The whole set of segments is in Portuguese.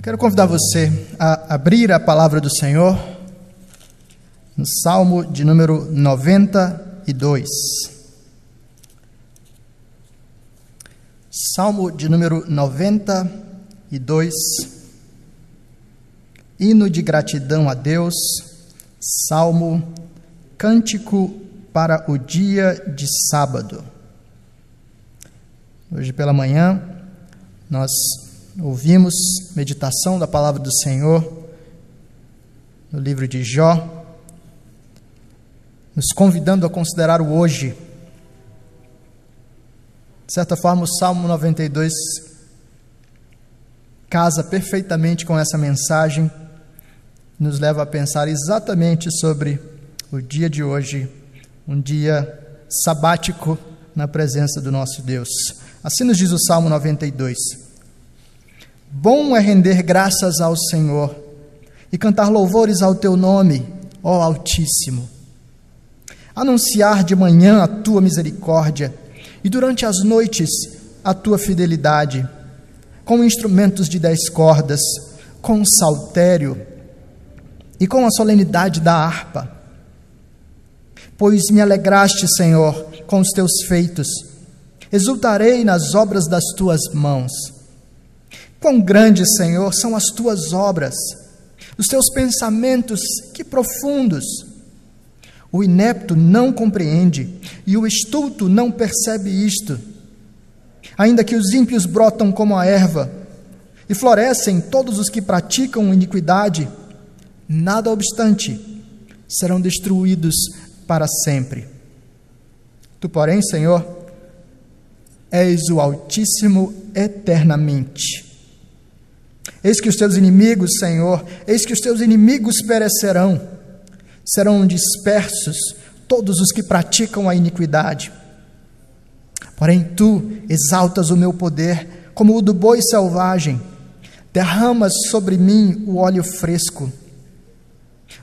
Eu quero convidar você a abrir a palavra do Senhor no Salmo de número 92. Salmo de número 92. Hino de gratidão a Deus. Salmo Cântico para o dia de sábado. Hoje pela manhã nós ouvimos meditação da palavra do Senhor no livro de Jó, nos convidando a considerar o hoje. De certa forma, o Salmo 92 casa perfeitamente com essa mensagem, nos leva a pensar exatamente sobre o dia de hoje, um dia sabático na presença do nosso Deus. Assim nos diz o Salmo 92. Bom é render graças ao Senhor e cantar louvores ao teu nome, ó Altíssimo. Anunciar de manhã a tua misericórdia e durante as noites a tua fidelidade, com instrumentos de dez cordas, com saltério e com a solenidade da harpa. Pois me alegraste, Senhor, com os teus feitos, exultarei nas obras das tuas mãos. Quão grandes, Senhor, são as tuas obras, os teus pensamentos, que profundos. O inepto não compreende e o estulto não percebe isto. Ainda que os ímpios brotam como a erva e florescem todos os que praticam iniquidade, nada obstante, serão destruídos para sempre. Tu, porém, Senhor, és o Altíssimo eternamente. Eis que os teus inimigos, Senhor, eis que os teus inimigos perecerão, serão dispersos todos os que praticam a iniquidade. Porém, tu exaltas o meu poder como o do boi selvagem, derramas sobre mim o óleo fresco.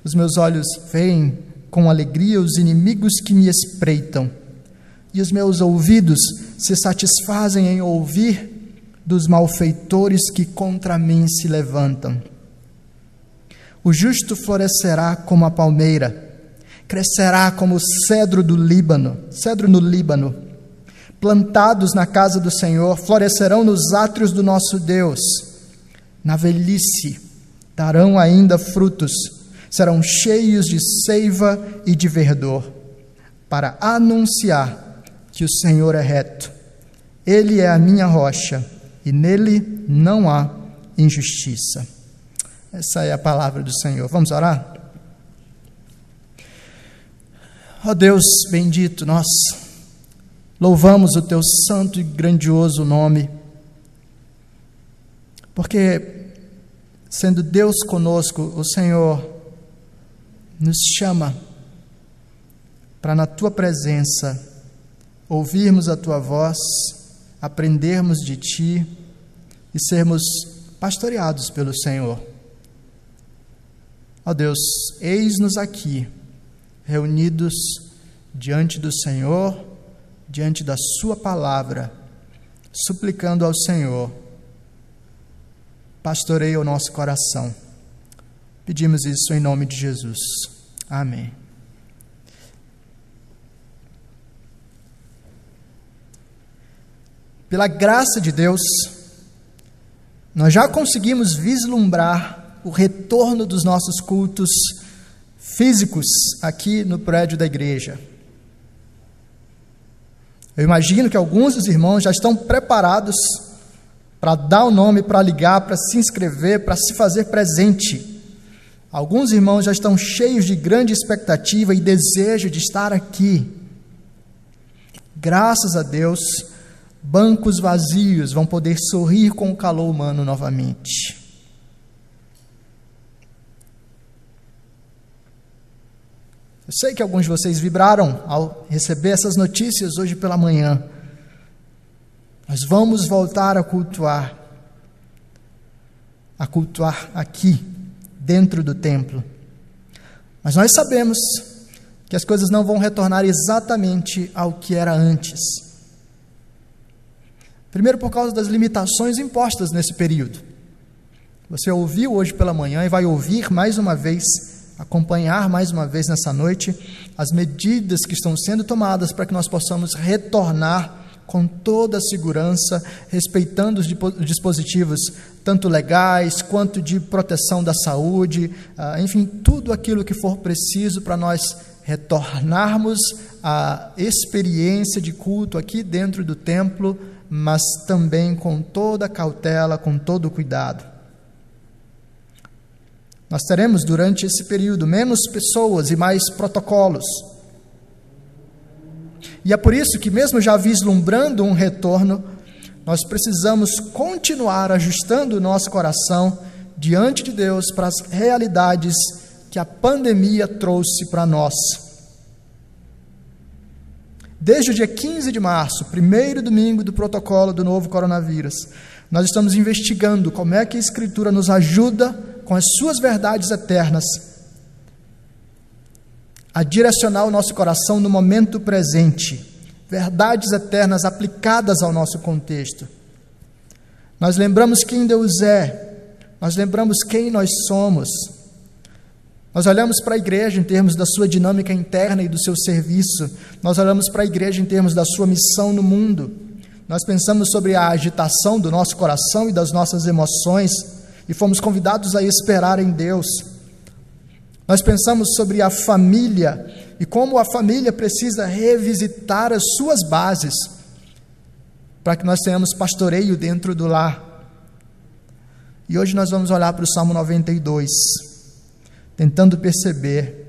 Os meus olhos veem com alegria os inimigos que me espreitam, e os meus ouvidos se satisfazem em ouvir dos malfeitores que contra mim se levantam. O justo florescerá como a palmeira, crescerá como o cedro do Líbano, cedro no Líbano. Plantados na casa do Senhor, florescerão nos átrios do nosso Deus. Na velhice darão ainda frutos, serão cheios de seiva e de verdor, para anunciar que o Senhor é reto. Ele é a minha rocha e nele não há injustiça. Essa é a palavra do Senhor. Vamos orar? Ó Deus bendito, nós louvamos o teu santo e grandioso nome, porque, sendo Deus conosco, o Senhor nos chama para, na tua presença, ouvirmos a tua voz aprendermos de Ti e sermos pastoreados pelo Senhor. Ó Deus, eis-nos aqui, reunidos diante do Senhor, diante da Sua palavra, suplicando ao Senhor, pastoreie o nosso coração. Pedimos isso em nome de Jesus. Amém. Pela graça de Deus, nós já conseguimos vislumbrar o retorno dos nossos cultos físicos aqui no prédio da igreja. Eu imagino que alguns dos irmãos já estão preparados para dar o nome, para ligar, para se inscrever, para se fazer presente. Alguns irmãos já estão cheios de grande expectativa e desejo de estar aqui. Graças a Deus, bancos vazios vão poder sorrir com o calor humano novamente. Eu sei que alguns de vocês vibraram ao receber essas notícias hoje pela manhã. Nós vamos voltar a cultuar, a cultuar aqui, dentro do templo. Mas nós sabemos que as coisas não vão retornar exatamente ao que era antes. Primeiro, por causa das limitações impostas nesse período. Você ouviu hoje pela manhã e vai ouvir mais uma vez, acompanhar mais uma vez nessa noite as medidas que estão sendo tomadas para que nós possamos retornar com toda a segurança, respeitando os dispositivos tanto legais quanto de proteção da saúde, ah, enfim, tudo aquilo que for preciso para nós retornarmos à experiência de culto aqui dentro do templo, mas também com toda cautela, com todo cuidado. Nós teremos durante esse período menos pessoas e mais protocolos e é por isso que, mesmo já vislumbrando um retorno, nós precisamos continuar ajustando o nosso coração diante de Deus para as realidades que a pandemia trouxe para nós. Desde o dia 15 de março, primeiro domingo do protocolo do novo coronavírus, nós estamos investigando como é que a Escritura nos ajuda com as suas verdades eternas a direcionar o nosso coração no momento presente, verdades eternas aplicadas ao nosso contexto. Nós lembramos quem Deus é, nós lembramos quem nós somos. Nós olhamos para a igreja em termos da sua dinâmica interna e do seu serviço, nós olhamos para a igreja em termos da sua missão no mundo. Nós pensamos sobre a agitação do nosso coração e das nossas emoções e fomos convidados a esperar em Deus. Nós pensamos sobre a família e como a família precisa revisitar as suas bases para que nós tenhamos pastoreio dentro do lar. E hoje nós vamos olhar para o Salmo 92, tentando perceber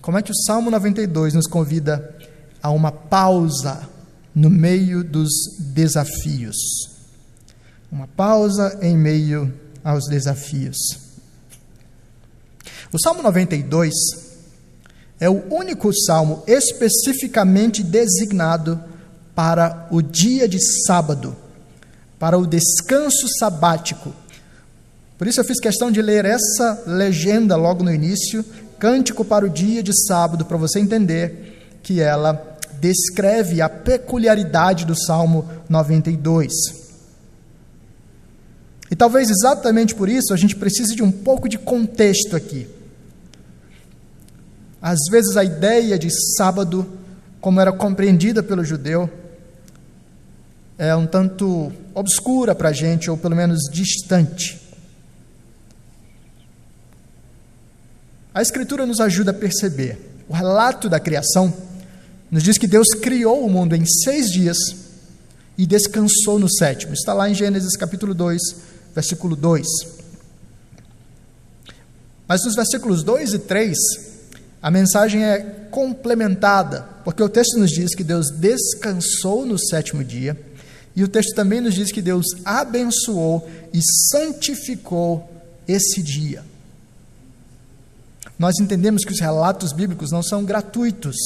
como é que o Salmo 92 nos convida a uma pausa no meio dos desafios. Uma pausa em meio aos desafios. O Salmo 92 é o único salmo especificamente designado para o dia de sábado, para o descanso sabático. Por isso eu fiz questão de ler essa legenda logo no início, Cântico para o dia de sábado, para você entender que ela descreve a peculiaridade do Salmo 92. E talvez exatamente por isso a gente precise de um pouco de contexto aqui. Às vezes a ideia de sábado, como era compreendida pelo judeu, é um tanto obscura para a gente, ou pelo menos distante. A Escritura nos ajuda a perceber. O relato da criação nos diz que Deus criou o mundo em seis dias e descansou no sétimo. Está lá em Gênesis capítulo 2, versículo 2. Mas nos versículos 2 e 3, a mensagem é complementada, porque o texto nos diz que Deus descansou no sétimo dia, e o texto também nos diz que Deus abençoou e santificou esse dia. Nós entendemos que os relatos bíblicos não são gratuitos.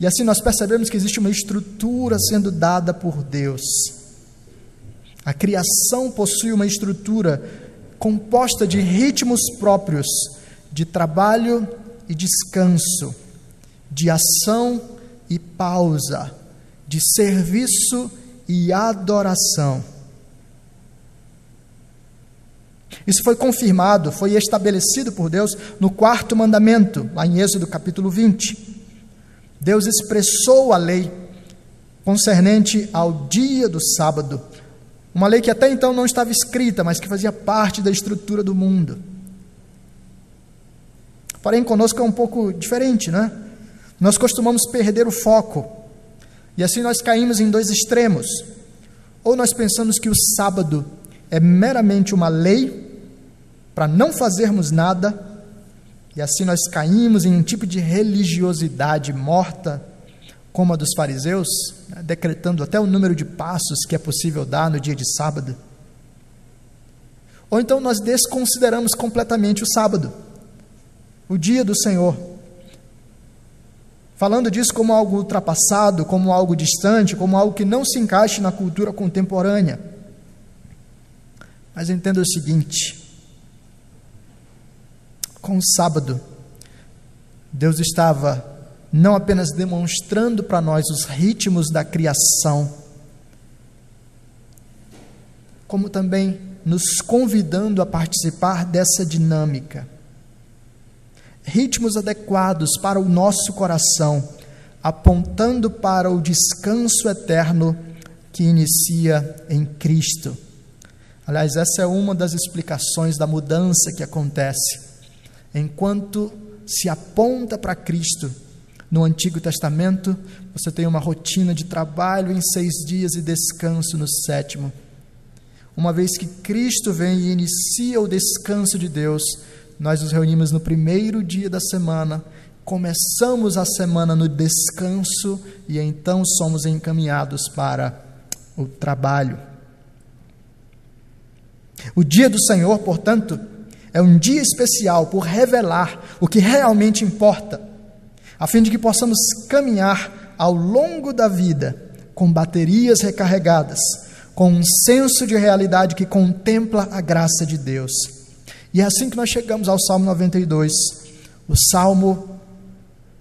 E assim nós percebemos que existe uma estrutura sendo dada por Deus. A criação possui uma estrutura composta de ritmos próprios de trabalho e descanso, de ação e pausa, de serviço e adoração. Isso foi confirmado, foi estabelecido por Deus no quarto mandamento, lá em Êxodo capítulo 20. Deus expressou a lei concernente ao dia do sábado, uma lei que até então não estava escrita, mas que fazia parte da estrutura do mundo. Porém, conosco é um pouco diferente, né? Nós costumamos perder o foco. E assim nós caímos em dois extremos. Ou nós pensamos que o sábado é meramente uma lei para não fazermos nada, e assim nós caímos em um tipo de religiosidade morta, como a dos fariseus, né? decretando até o número de passos que é possível dar no dia de sábado. Ou então nós desconsideramos completamente o sábado o dia do Senhor. Falando disso como algo ultrapassado, como algo distante, como algo que não se encaixe na cultura contemporânea. Mas entenda o seguinte: com o sábado, Deus estava não apenas demonstrando para nós os ritmos da criação, como também nos convidando a participar dessa dinâmica. Ritmos adequados para o nosso coração, apontando para o descanso eterno que inicia em Cristo. Aliás, essa é uma das explicações da mudança que acontece. Enquanto se aponta para Cristo, no Antigo Testamento, você tem uma rotina de trabalho em seis dias e descanso no sétimo. Uma vez que Cristo vem e inicia o descanso de Deus, nós nos reunimos no primeiro dia da semana, começamos a semana no descanso e então somos encaminhados para o trabalho. O dia do Senhor, portanto, é um dia especial por revelar o que realmente importa a fim de que possamos caminhar ao longo da vida com baterias recarregadas, com um senso de realidade que contempla a graça de Deus. E é assim que nós chegamos ao Salmo 92, o salmo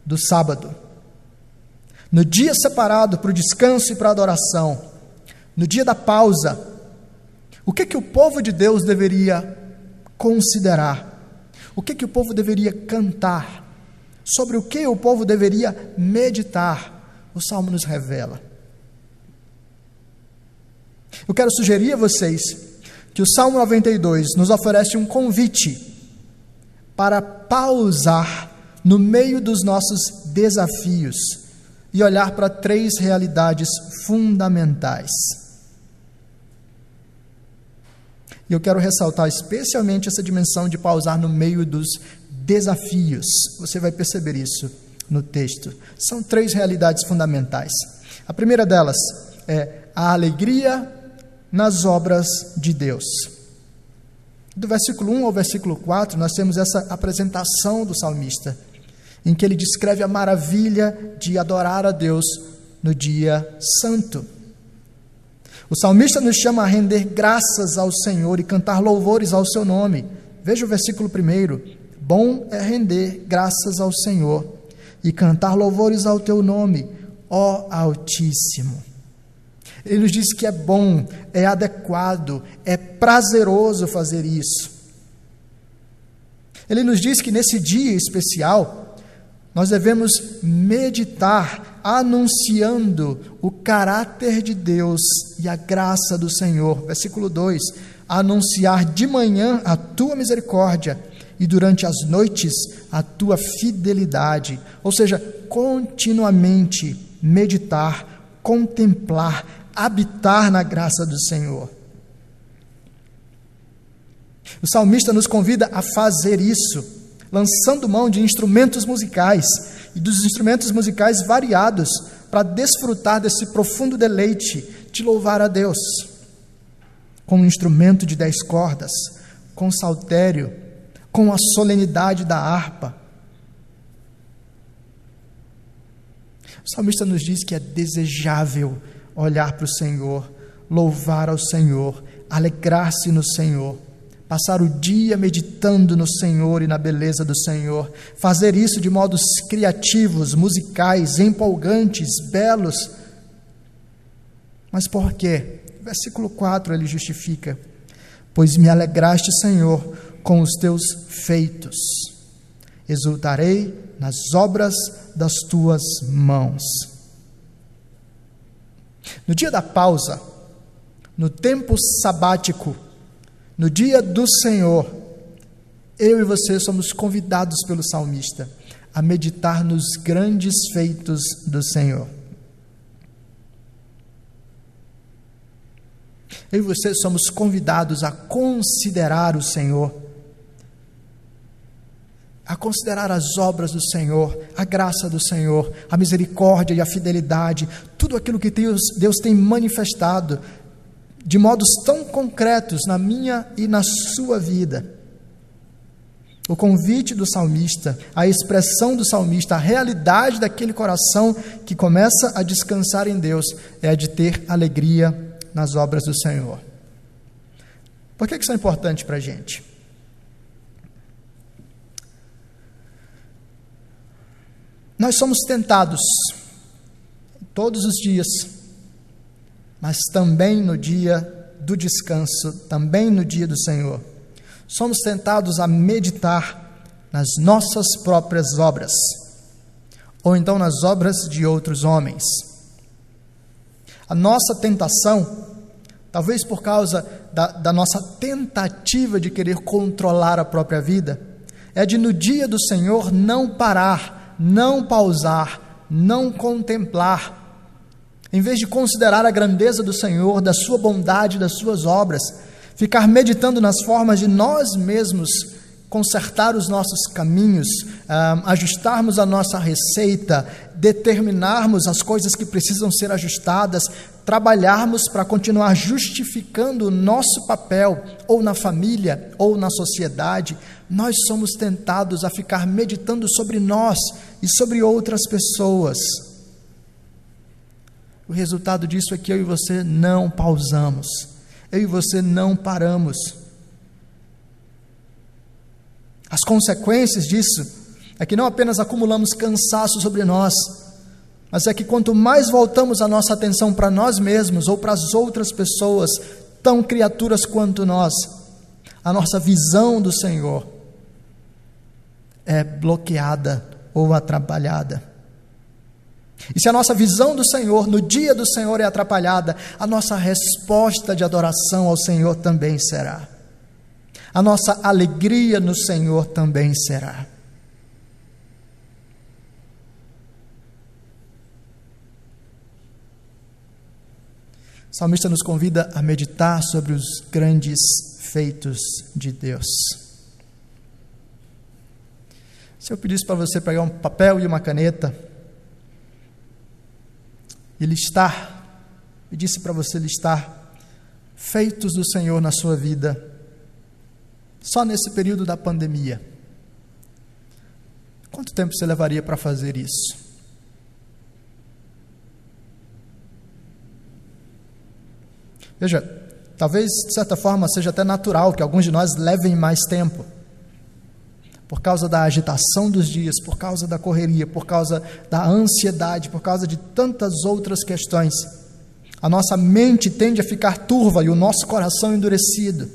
do sábado. No dia separado para o descanso e para a adoração, no dia da pausa, o que que o povo de Deus deveria considerar? O que que o povo deveria cantar? sobre o que o povo deveria meditar, o salmo nos revela. Eu quero sugerir a vocês que o Salmo 92 nos oferece um convite para pausar no meio dos nossos desafios e olhar para três realidades fundamentais. E eu quero ressaltar especialmente essa dimensão de pausar no meio dos desafios. Você vai perceber isso no texto. São três realidades fundamentais. A primeira delas é a alegria nas obras de Deus. Do versículo 1 ao versículo 4, nós temos essa apresentação do salmista, em que ele descreve a maravilha de adorar a Deus no dia santo. O salmista nos chama a render graças ao Senhor e cantar louvores ao seu nome. Veja o versículo 1. Bom é render graças ao Senhor e cantar louvores ao teu nome, ó Altíssimo. Ele nos diz que é bom, é adequado, é prazeroso fazer isso. Ele nos diz que nesse dia especial, nós devemos meditar anunciando o caráter de Deus e a graça do Senhor. Versículo 2: Anunciar de manhã a tua misericórdia e durante as noites a tua fidelidade, ou seja, continuamente meditar, contemplar, habitar na graça do Senhor. O salmista nos convida a fazer isso, lançando mão de instrumentos musicais e dos instrumentos musicais variados para desfrutar desse profundo deleite de louvar a Deus. Com um instrumento de dez cordas, com saltério, com a solenidade da harpa. O salmista nos diz que é desejável olhar para o Senhor, louvar ao Senhor, alegrar-se no Senhor, passar o dia meditando no Senhor e na beleza do Senhor, fazer isso de modos criativos, musicais, empolgantes, belos. Mas por quê? Versículo 4 ele justifica: Pois me alegraste, Senhor, com os teus feitos. Exultarei nas obras das tuas mãos. No dia da pausa, no tempo sabático, no dia do Senhor, eu e você somos convidados pelo salmista a meditar nos grandes feitos do Senhor. Eu e você somos convidados a considerar o Senhor a considerar as obras do Senhor, a graça do Senhor, a misericórdia e a fidelidade, tudo aquilo que Deus, Deus tem manifestado de modos tão concretos na minha e na sua vida. O convite do salmista, a expressão do salmista, a realidade daquele coração que começa a descansar em Deus é a de ter alegria nas obras do Senhor. Por que isso é importante para a gente? Nós somos tentados todos os dias, mas também no dia do descanso, também no dia do Senhor, somos tentados a meditar nas nossas próprias obras, ou então nas obras de outros homens. A nossa tentação, talvez por causa da, da nossa tentativa de querer controlar a própria vida, é de no dia do Senhor não parar, não pausar, não contemplar em vez de considerar a grandeza do Senhor, da Sua bondade, das Suas obras, ficar meditando nas formas de nós mesmos consertar os nossos caminhos, uh, ajustarmos a nossa receita, determinarmos as coisas que precisam ser ajustadas, trabalharmos para continuar justificando o nosso papel, ou na família, ou na sociedade, nós somos tentados a ficar meditando sobre nós e sobre outras pessoas. O resultado disso é que eu e você não pausamos, eu e você não paramos. As consequências disso é que não apenas acumulamos cansaço sobre nós, mas é que quanto mais voltamos a nossa atenção para nós mesmos ou para as outras pessoas, tão criaturas quanto nós, a nossa visão do Senhor é bloqueada ou atrapalhada. E se a nossa visão do Senhor no dia do Senhor é atrapalhada, a nossa resposta de adoração ao Senhor também será. A nossa alegria no Senhor também será. O salmista nos convida a meditar sobre os grandes feitos de Deus. Se eu pedisse para você pegar um papel e uma caneta, e listar, e disse para você listar feitos do Senhor na sua vida, só nesse período da pandemia. Quanto tempo você levaria para fazer isso? Veja, talvez de certa forma seja até natural que alguns de nós levem mais tempo por causa da agitação dos dias, por causa da correria, por causa da ansiedade, por causa de tantas outras questões. A nossa mente tende a ficar turva e o nosso coração endurecido.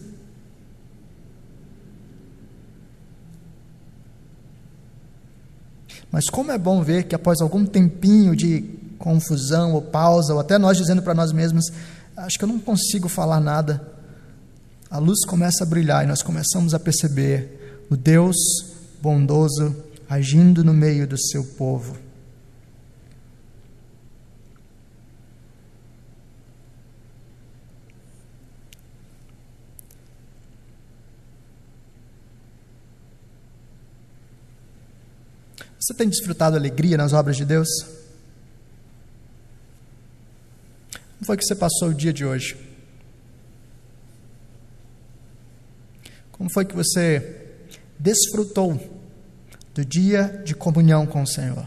Mas como é bom ver que após algum tempinho de confusão ou pausa, ou até nós dizendo para nós mesmos, acho que eu não consigo falar nada, a luz começa a brilhar e nós começamos a perceber o Deus bondoso agindo no meio do seu povo. Você tem desfrutado alegria nas obras de Deus? Como foi que você passou o dia de hoje? Como foi que você desfrutou do dia de comunhão com o Senhor.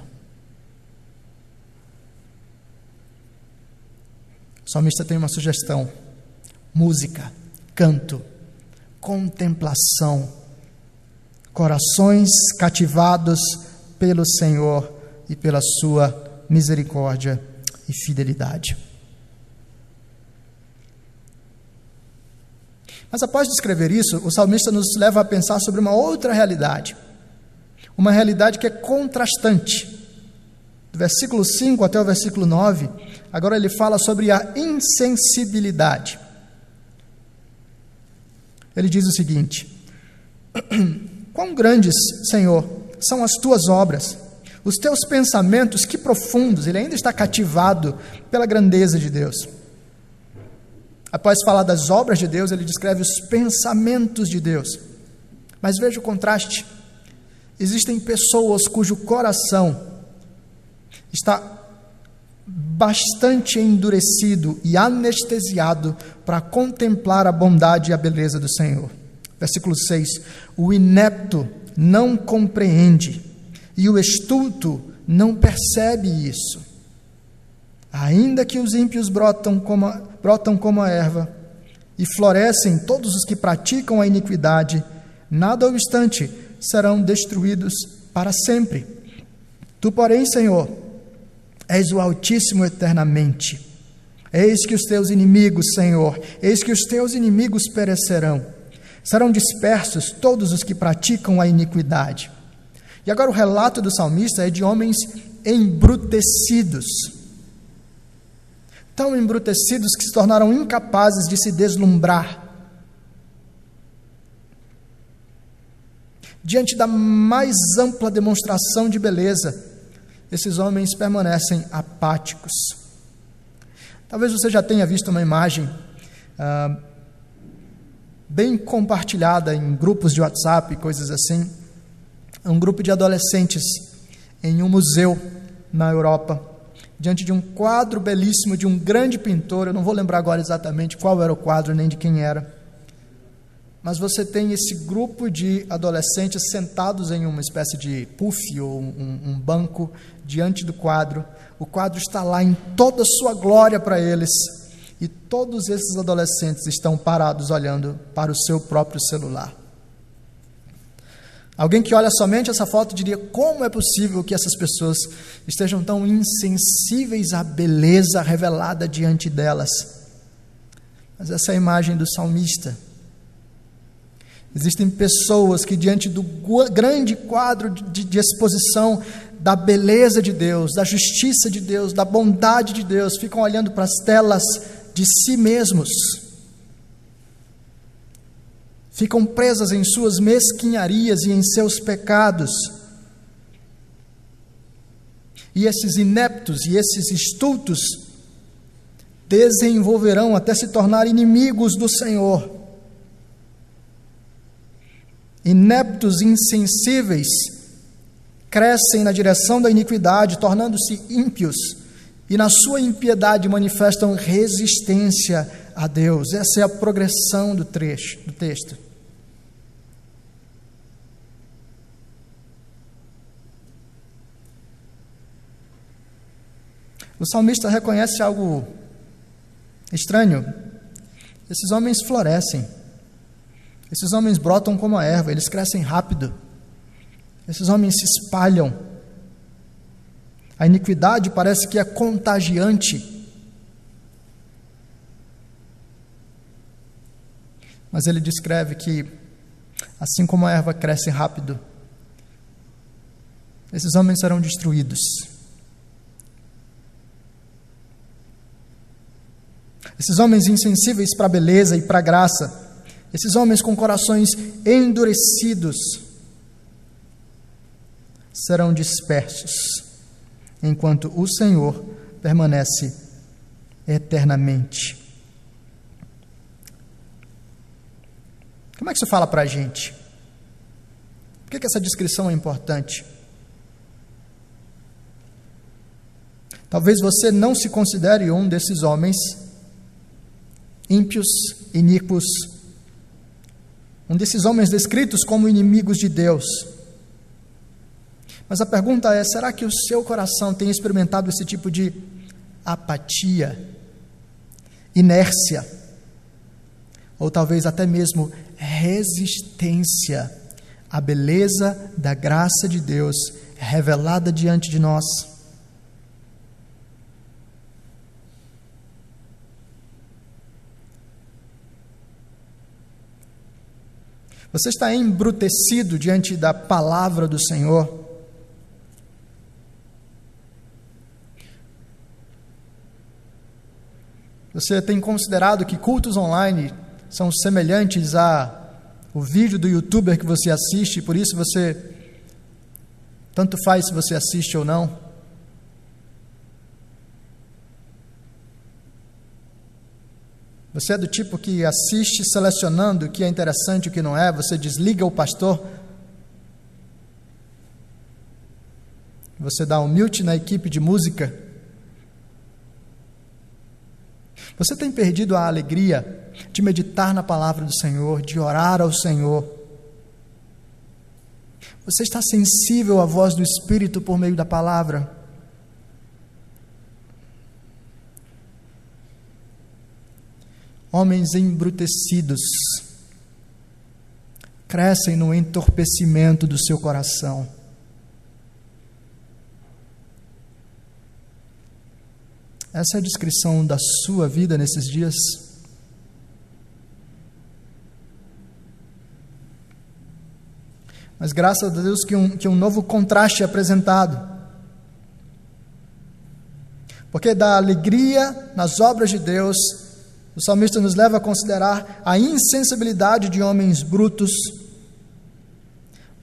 O salmista tem uma sugestão: música, canto, contemplação, corações cativados pelo Senhor e pela sua misericórdia e fidelidade. Mas após descrever isso, o salmista nos leva a pensar sobre uma outra realidade. Uma realidade que é contrastante. Do versículo 5 até o versículo 9, agora ele fala sobre a insensibilidade. Ele diz o seguinte: Quão grandes, Senhor, são as tuas obras, os teus pensamentos, que profundos. Ele ainda está cativado pela grandeza de Deus. Após falar das obras de Deus, ele descreve os pensamentos de Deus. Mas veja o contraste. Existem pessoas cujo coração está bastante endurecido e anestesiado para contemplar a bondade e a beleza do Senhor. Versículo 6: O inepto não compreende e o estulto não percebe isso. Ainda que os ímpios brotam como brotam como a erva e florescem todos os que praticam a iniquidade, nada obstante serão destruídos para sempre. Tu, porém, Senhor, és o Altíssimo eternamente. Eis que os teus inimigos, Senhor, eis que os teus inimigos perecerão. Serão dispersos todos os que praticam a iniquidade. E agora o relato do salmista é de homens embrutecidos. Tão embrutecidos que se tornaram incapazes de se deslumbrar. Diante da mais ampla demonstração de beleza, esses homens permanecem apáticos. Talvez você já tenha visto uma imagem ah, bem compartilhada em grupos de WhatsApp, coisas assim. Um grupo de adolescentes em um museu na Europa, diante de um quadro belíssimo de um grande pintor. Eu não vou lembrar agora exatamente qual era o quadro nem de quem era. Mas você tem esse grupo de adolescentes sentados em uma espécie de puff ou um, um banco diante do quadro. O quadro está lá em toda a sua glória para eles. E todos esses adolescentes estão parados olhando para o seu próprio celular. Alguém que olha somente essa foto diria: como é possível que essas pessoas estejam tão insensíveis à beleza revelada diante delas? Mas essa é a imagem do salmista. Existem pessoas que, diante do grande quadro de, de, exposição da beleza de Deus, da justiça de Deus, da bondade de Deus, ficam olhando para as telas de si mesmos ficam presas em suas mesquinharias e em seus pecados. E esses ineptos e esses estultos desenvolverão até se tornar inimigos do Senhor. Ineptos, insensíveis, crescem na direção da iniquidade, tornando-se ímpios, e na sua impiedade manifestam resistência a Deus. Essa é a progressão do trecho, do texto. O salmista reconhece algo estranho. Esses homens florescem. Esses homens brotam como a erva, eles crescem rápido. Esses homens se espalham. A iniquidade parece que é contagiante. Mas ele descreve que, assim como a erva cresce rápido, esses homens serão destruídos. Esses homens insensíveis para a beleza e para a graça, esses homens com corações endurecidos, serão dispersos, enquanto o Senhor permanece eternamente. Como é que isso fala para a gente? Por que, que essa descrição é importante? Talvez você não se considere um desses homens ímpios, iníquos, um desses homens descritos como inimigos de Deus. Mas a pergunta é: será que o seu coração tem experimentado esse tipo de apatia, inércia, ou talvez até mesmo resistência à beleza da graça de Deus revelada diante de nós? Você está embrutecido diante da palavra do Senhor? Você tem considerado que cultos online são semelhantes a o vídeo do youtuber que você assiste, por isso você tanto faz se você assiste ou não? Você é do tipo que assiste selecionando o que é interessante e o que não é, você desliga o pastor. Você dá um mute na equipe de música. Você tem perdido a alegria de meditar na palavra do Senhor, de orar ao Senhor. Você está sensível à voz do Espírito por meio da palavra. Homens embrutecidos, crescem no entorpecimento do seu coração. Essa é a descrição da sua vida nesses dias? Mas graças a Deus que um, que um novo contraste é apresentado. Porque da alegria nas obras de Deus, o salmista nos leva a considerar a insensibilidade de homens brutos,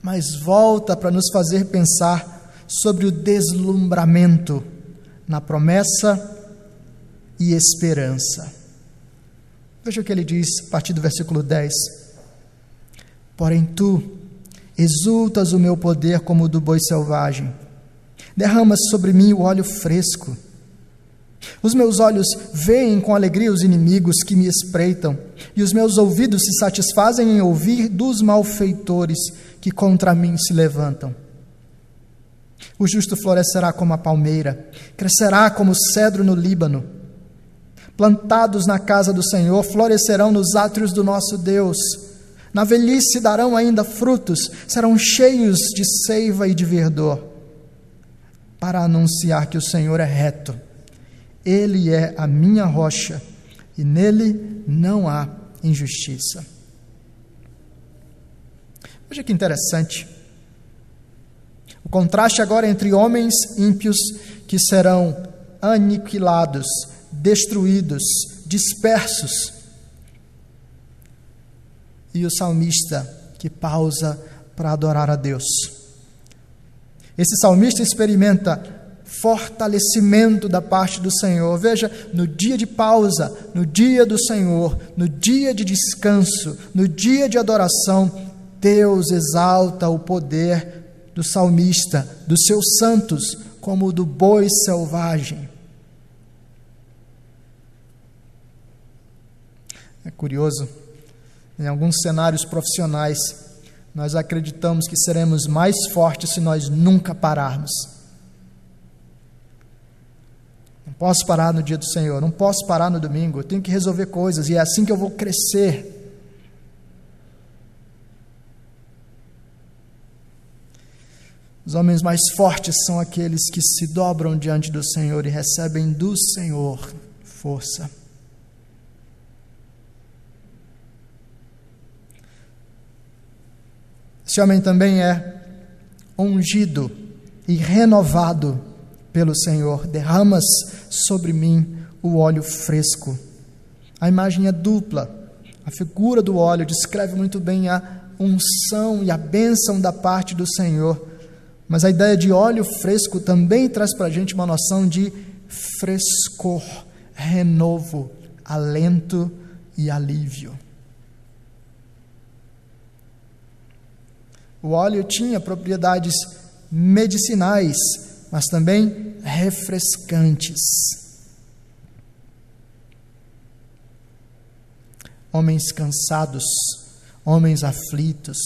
mas volta para nos fazer pensar sobre o deslumbramento na promessa e esperança. Veja o que ele diz a partir do versículo 10. Porém, tu exultas o meu poder como o do boi selvagem, derramas sobre mim o óleo fresco os meus olhos veem com alegria os inimigos que me espreitam, e os meus ouvidos se satisfazem em ouvir dos malfeitores que contra mim se levantam. O justo florescerá como a palmeira, crescerá como o cedro no Líbano. Plantados na casa do Senhor, florescerão nos átrios do nosso Deus. Na velhice darão ainda frutos, serão cheios de seiva e de verdor, para anunciar que o Senhor é reto ele é a minha rocha e nele não há injustiça. Veja que interessante. O contraste agora entre homens ímpios que serão aniquilados, destruídos, dispersos, e o salmista que pausa para adorar a Deus. Esse salmista experimenta fortalecimento da parte do Senhor. Veja, no dia de pausa, no dia do Senhor, no dia de descanso, no dia de adoração, Deus exalta o poder do salmista, dos seus santos, como o do boi selvagem. É curioso, em alguns cenários profissionais, nós acreditamos que seremos mais fortes se nós nunca pararmos. Não posso parar no dia do Senhor, não posso parar no domingo, eu tenho que resolver coisas e é assim que eu vou crescer. Os homens mais fortes são aqueles que se dobram diante do Senhor e recebem do Senhor força. Esse homem também é ungido e renovado pelo Senhor, derramas sobre mim o óleo fresco. A imagem é dupla. A figura do óleo descreve muito bem a unção e a bênção da parte do Senhor. Mas a ideia de óleo fresco também traz para a gente uma noção de frescor, renovo, alento e alívio. O óleo tinha propriedades medicinais, mas também refrescantes. Homens cansados, homens aflitos,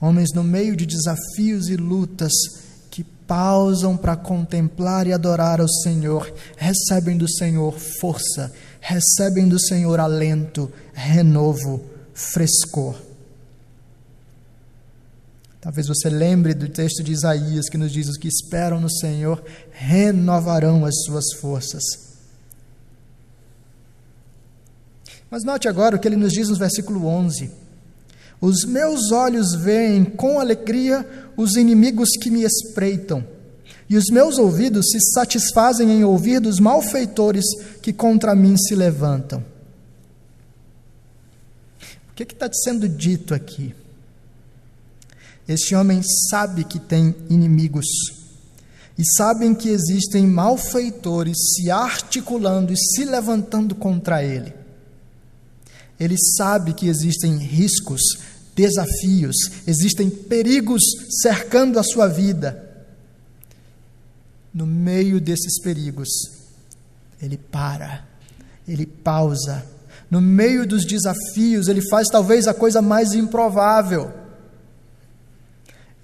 homens no meio de desafios e lutas que pausam para contemplar e adorar ao Senhor, recebem do Senhor força, recebem do Senhor alento, renovo, frescor. Talvez você lembre do texto de Isaías que nos diz: os que esperam no Senhor renovarão as suas forças. Mas note agora o que ele nos diz no versículo 11: Os meus olhos veem com alegria os inimigos que me espreitam, e os meus ouvidos se satisfazem em ouvir dos malfeitores que contra mim se levantam. O que está sendo dito aqui? Este homem sabe que tem inimigos e sabem que existem malfeitores se articulando e se levantando contra ele. Ele sabe que existem riscos, desafios, existem perigos cercando a sua vida. No meio desses perigos, ele para, ele pausa. No meio dos desafios, ele faz talvez a coisa mais improvável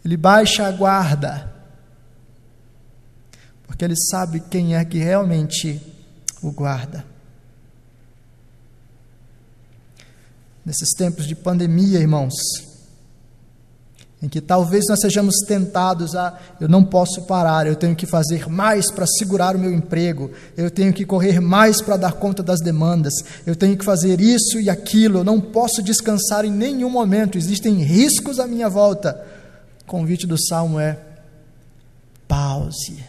ele baixa a guarda, porque ele sabe quem é que realmente o guarda. Nesses tempos de pandemia, irmãos, em que talvez nós sejamos tentados a eu não posso parar, eu tenho que fazer mais para segurar o meu emprego, eu tenho que correr mais para dar conta das demandas, eu tenho que fazer isso e aquilo, eu não posso descansar em nenhum momento, existem riscos à minha volta. Convite do salmo é: pause.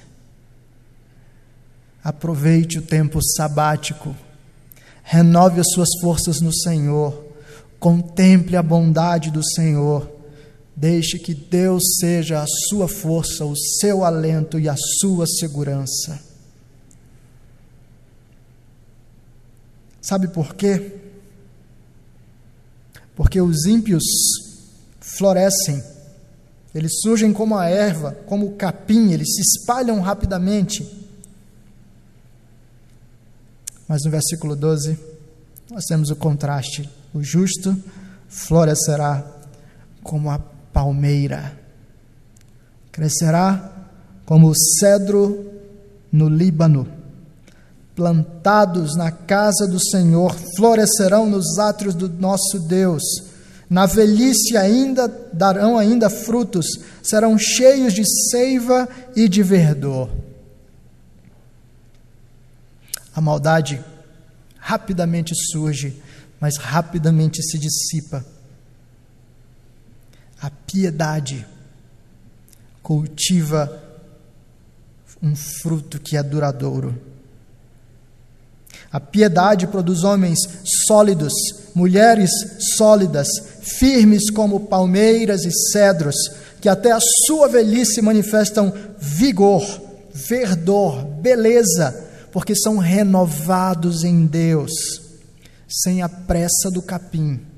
Aproveite o tempo sabático, renove as suas forças no Senhor, contemple a bondade do Senhor Deixe que Deus seja a sua força, o seu alento e a sua segurança. Sabe por quê? Porque os ímpios florescem, eles surgem como a erva, como o capim, eles se espalham rapidamente. Mas no versículo 12, nós temos o contraste: o justo florescerá como a palmeira. Crescerá como o cedro no Líbano. Plantados na casa do Senhor, florescerão nos átrios do nosso Deus. Na velhice ainda darão ainda frutos, serão cheios de seiva e de verdor. A maldade rapidamente surge, mas rapidamente se dissipa a piedade cultiva um fruto que é duradouro. A piedade produz homens sólidos, mulheres sólidas, firmes como palmeiras e cedros, que até a sua velhice manifestam vigor, verdor, beleza, porque são renovados em Deus, sem a pressa do capim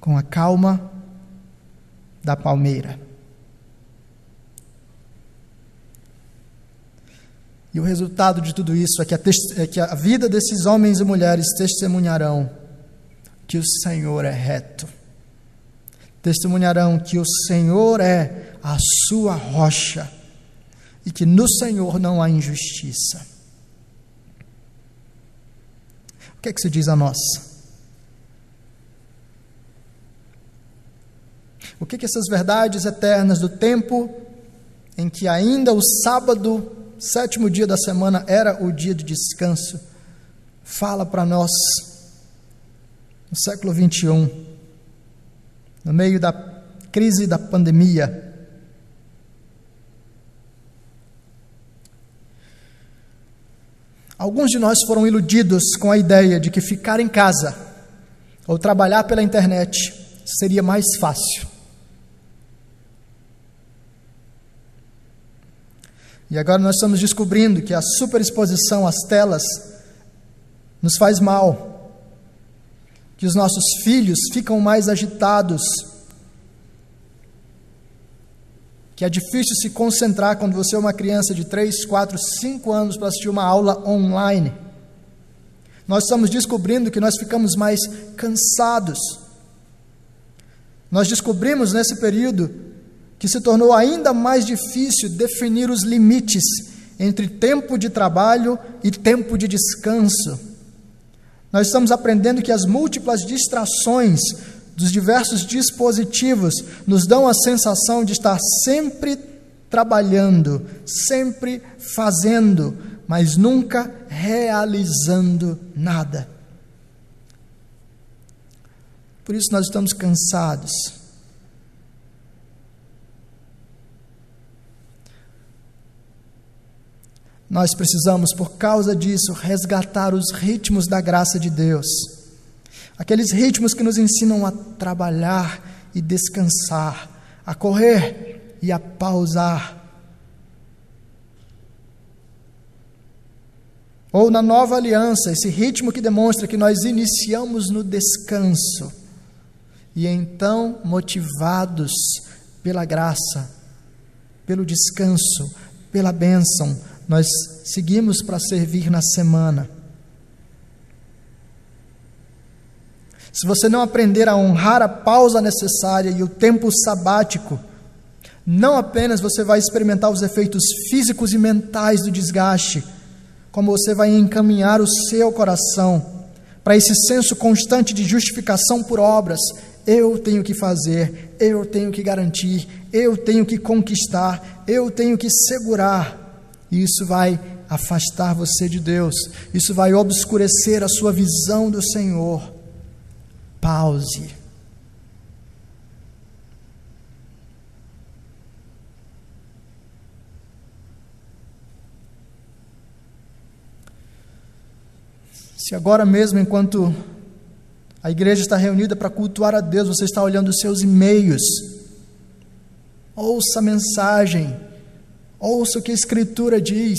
com a calma da palmeira. E o resultado de tudo isso é que, a, é que a vida desses homens e mulheres testemunharão que o Senhor é reto. Testemunharão que o Senhor é a sua rocha e que no Senhor não há injustiça. O que é que se diz a nós? O que, que essas verdades eternas do tempo em que ainda o sábado, sétimo dia da semana, era o dia de descanso, fala para nós no século 21, no meio da crise da pandemia. Alguns de nós foram iludidos com a ideia de que ficar em casa ou trabalhar pela internet seria mais fácil. E agora nós estamos descobrindo que a superexposição às telas nos faz mal, que os nossos filhos ficam mais agitados, que é difícil se concentrar quando você é uma criança de 3, 4, 5 anos para assistir uma aula online. Nós estamos descobrindo que nós ficamos mais cansados. Nós descobrimos nesse período que se tornou ainda mais difícil definir os limites entre tempo de trabalho e tempo de descanso. Nós estamos aprendendo que as múltiplas distrações dos diversos dispositivos nos dão a sensação de estar sempre trabalhando, sempre fazendo, mas nunca realizando nada. Por isso nós estamos cansados Nós precisamos, por causa disso, resgatar os ritmos da graça de Deus. Aqueles ritmos que nos ensinam a trabalhar e descansar, a correr e a pausar. Ou na nova aliança, esse ritmo que demonstra que nós iniciamos no descanso e então, motivados pela graça, pelo descanso, pela bênção, nós seguimos para servir na semana. Se você não aprender a honrar a pausa necessária e o tempo sabático, não apenas você vai experimentar os efeitos físicos e mentais do desgaste, como você vai encaminhar o seu coração para esse senso constante de justificação por obras. Eu tenho que fazer, eu tenho que garantir, eu tenho que conquistar, eu tenho que segurar. E isso vai afastar você de Deus, isso vai obscurecer a sua visão do Senhor. Pause. Se agora mesmo, enquanto a igreja está reunida para cultuar a Deus, você está olhando os seus e-mails, ouça a mensagem, ouça o que a Escritura diz,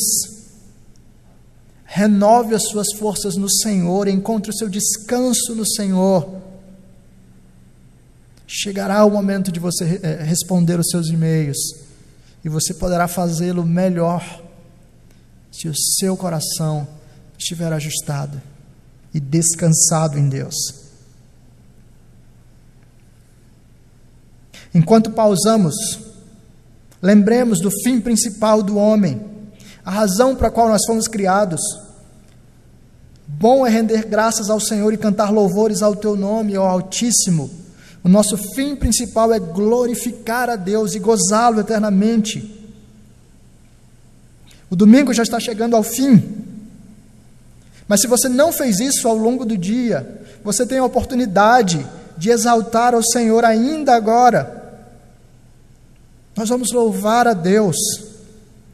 renove as suas forças no Senhor, encontre o seu descanso no Senhor. Chegará o momento de você eh, responder os seus e-mails e você poderá fazê-lo melhor se o seu coração estiver ajustado e descansado em Deus. Enquanto pausamos, lembremos do fim principal do homem, a razão para a qual nós fomos criados. Bom é render graças ao Senhor e cantar louvores ao teu nome, ó Altíssimo. O nosso fim principal é glorificar a Deus e gozá-lo eternamente. O domingo já está chegando ao fim. Mas se você não fez isso ao longo do dia, você tem a oportunidade de exaltar ao Senhor ainda agora. Nós vamos louvar a Deus,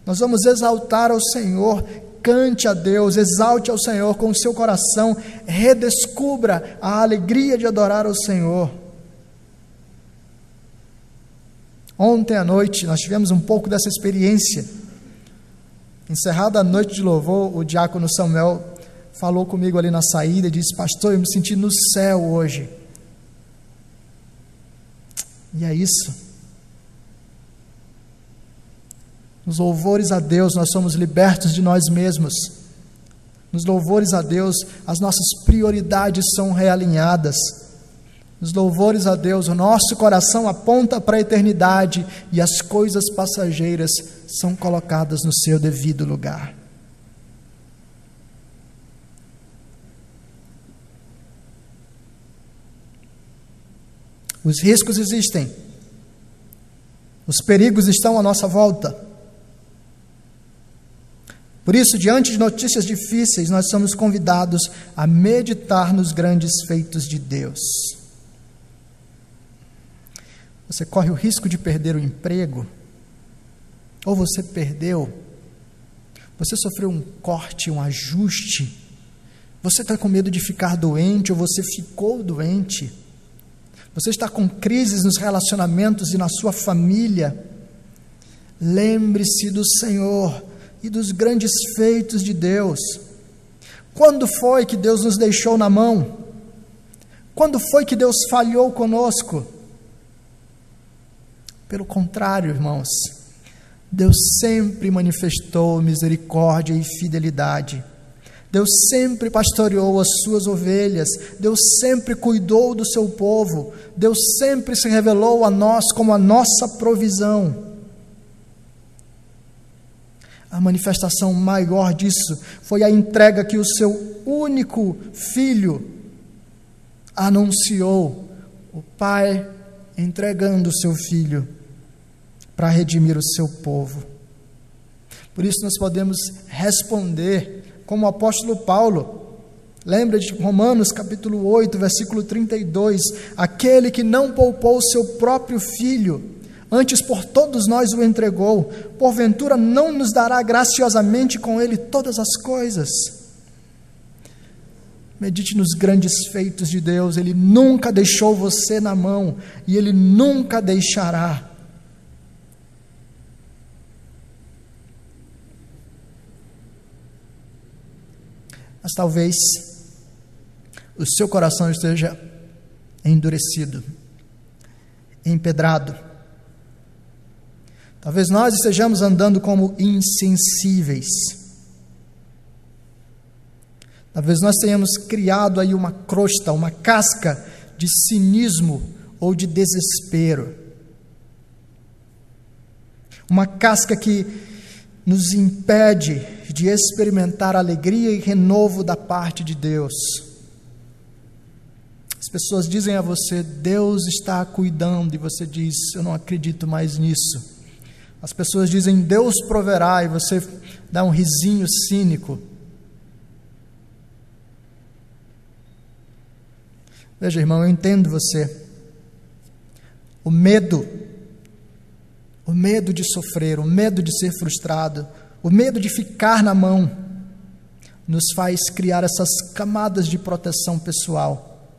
nós vamos exaltar ao Senhor. Cante a Deus, exalte ao Senhor com o seu coração, redescubra a alegria de adorar ao Senhor. Ontem à noite nós tivemos um pouco dessa experiência. Encerrada a noite de louvor, o diácono Samuel falou comigo ali na saída e disse: Pastor, eu me senti no céu hoje. E é isso. Nos louvores a Deus, nós somos libertos de nós mesmos. Nos louvores a Deus, as nossas prioridades são realinhadas. Nos louvores a Deus, o nosso coração aponta para a eternidade e as coisas passageiras são colocadas no seu devido lugar. Os riscos existem, os perigos estão à nossa volta. Por isso, diante de notícias difíceis, nós somos convidados a meditar nos grandes feitos de Deus. Você corre o risco de perder o emprego, ou você perdeu, você sofreu um corte, um ajuste, você está com medo de ficar doente, ou você ficou doente você está com crises nos relacionamentos e na sua família, lembre-se do Senhor e dos grandes feitos de Deus. Quando foi que Deus nos deixou na mão? Quando foi que Deus falhou conosco? Pelo contrário, irmãos, Deus sempre manifestou misericórdia e fidelidade. Deus sempre pastoreou as suas ovelhas, Deus sempre cuidou do seu povo, Deus sempre se revelou a nós como a nossa provisão. A manifestação maior disso foi a entrega que o seu único filho anunciou, o Pai entregando o seu filho para redimir o seu povo. Por isso nós podemos responder como o apóstolo Paulo. Lembra de Romanos capítulo 8, versículo 32: aquele que não poupou o seu próprio filho, antes por todos nós o entregou, porventura não nos dará graciosamente com ele todas as coisas. Medite nos grandes feitos de Deus, Ele nunca deixou você na mão e Ele nunca deixará. mas talvez o seu coração esteja endurecido, empedrado. Talvez nós estejamos andando como insensíveis. Talvez nós tenhamos criado aí uma crosta, uma casca de cinismo ou de desespero. Uma casca que nos impede de experimentar alegria e renovo da parte de Deus. As pessoas dizem a você, Deus está cuidando, e você diz, eu não acredito mais nisso. As pessoas dizem, Deus proverá, e você dá um risinho cínico. Veja, irmão, eu entendo você. O medo, o medo de sofrer, o medo de ser frustrado, o medo de ficar na mão, nos faz criar essas camadas de proteção pessoal.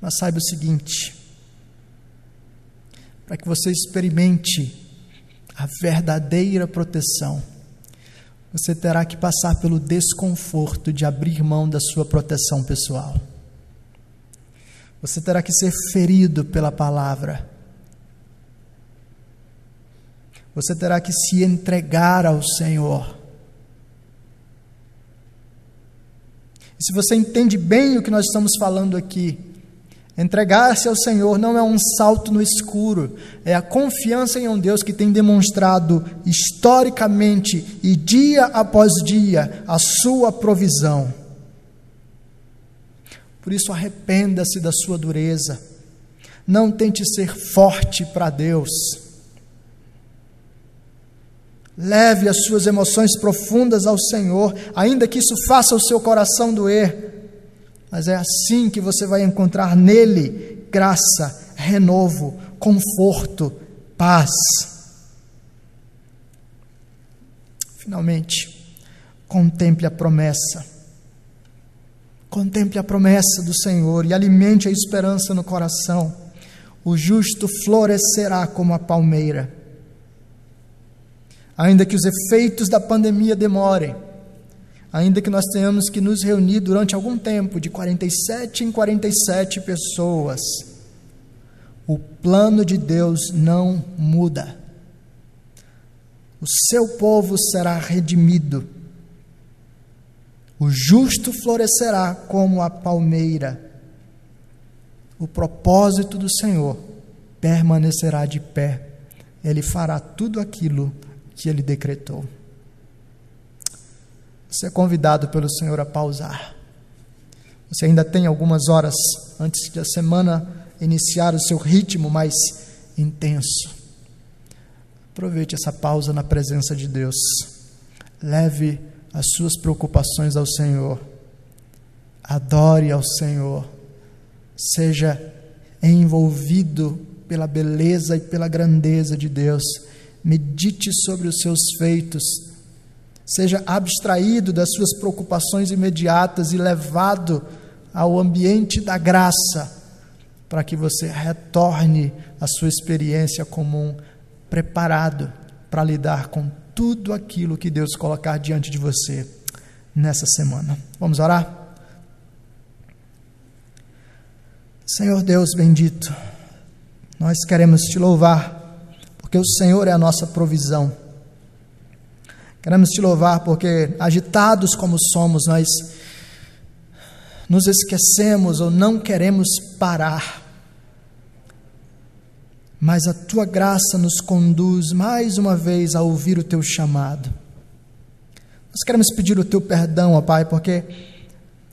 Mas saiba o seguinte: para que você experimente a verdadeira proteção, você terá que passar pelo desconforto de abrir mão da sua proteção pessoal. Você terá que ser ferido pela palavra. Você terá que se entregar ao Senhor. E se você entende bem o que nós estamos falando aqui, Entregar-se ao Senhor não é um salto no escuro, é a confiança em um Deus que tem demonstrado historicamente e dia após dia a sua provisão. Por isso, arrependa-se da sua dureza, não tente ser forte para Deus. Leve as suas emoções profundas ao Senhor, ainda que isso faça o seu coração doer mas é assim que você vai encontrar nele graça, renovo, conforto, paz. Finalmente, contemple a promessa. Contemple a promessa do Senhor e alimente a esperança no coração. O justo florescerá como a palmeira. Ainda que os efeitos da pandemia demorem, ainda que nós tenhamos que nos reunir durante algum tempo, de 47 em 47 pessoas, o plano de Deus não muda. O seu povo será redimido. O justo florescerá como a palmeira. O propósito do Senhor permanecerá de pé. Ele fará tudo aquilo que ele decretou. Você é convidado pelo Senhor a pausar. Você ainda tem algumas horas antes da semana iniciar o seu ritmo mais intenso. Aproveite essa pausa na presença de Deus. Leve as suas preocupações ao Senhor. Adore ao Senhor. Seja envolvido pela beleza e pela grandeza de Deus. Medite sobre os seus feitos seja abstraído das suas preocupações imediatas e levado ao ambiente da graça, para que você retorne à sua experiência comum, preparado para lidar com tudo aquilo que Deus colocar diante de você nessa semana. Vamos orar? Senhor Deus bendito, nós queremos te louvar, porque o Senhor é a nossa provisão. Queremos te louvar porque, agitados como somos, nós nos esquecemos ou não queremos parar. Mas a tua graça nos conduz mais uma vez a ouvir o teu chamado. Nós queremos pedir o teu perdão, ó Pai, porque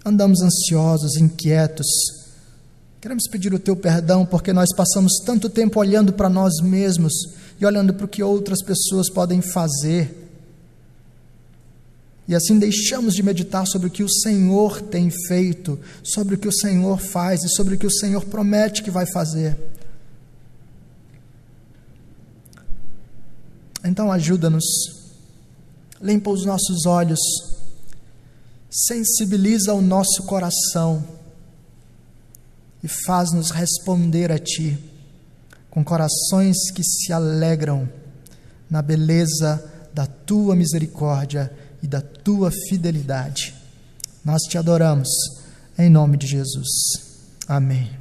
andamos ansiosos, inquietos. Queremos pedir o teu perdão porque nós passamos tanto tempo olhando para nós mesmos e olhando para o que outras pessoas podem fazer e assim deixamos de meditar sobre o que o Senhor tem feito, sobre o que o Senhor faz e sobre o que o Senhor promete que vai fazer. Então ajuda-nos, limpa os nossos olhos, sensibiliza o nosso coração. E faz-nos responder a Ti com corações que se alegram na beleza da Tua misericórdia e da tua fidelidade. Nós te adoramos, em nome de Jesus. Amém.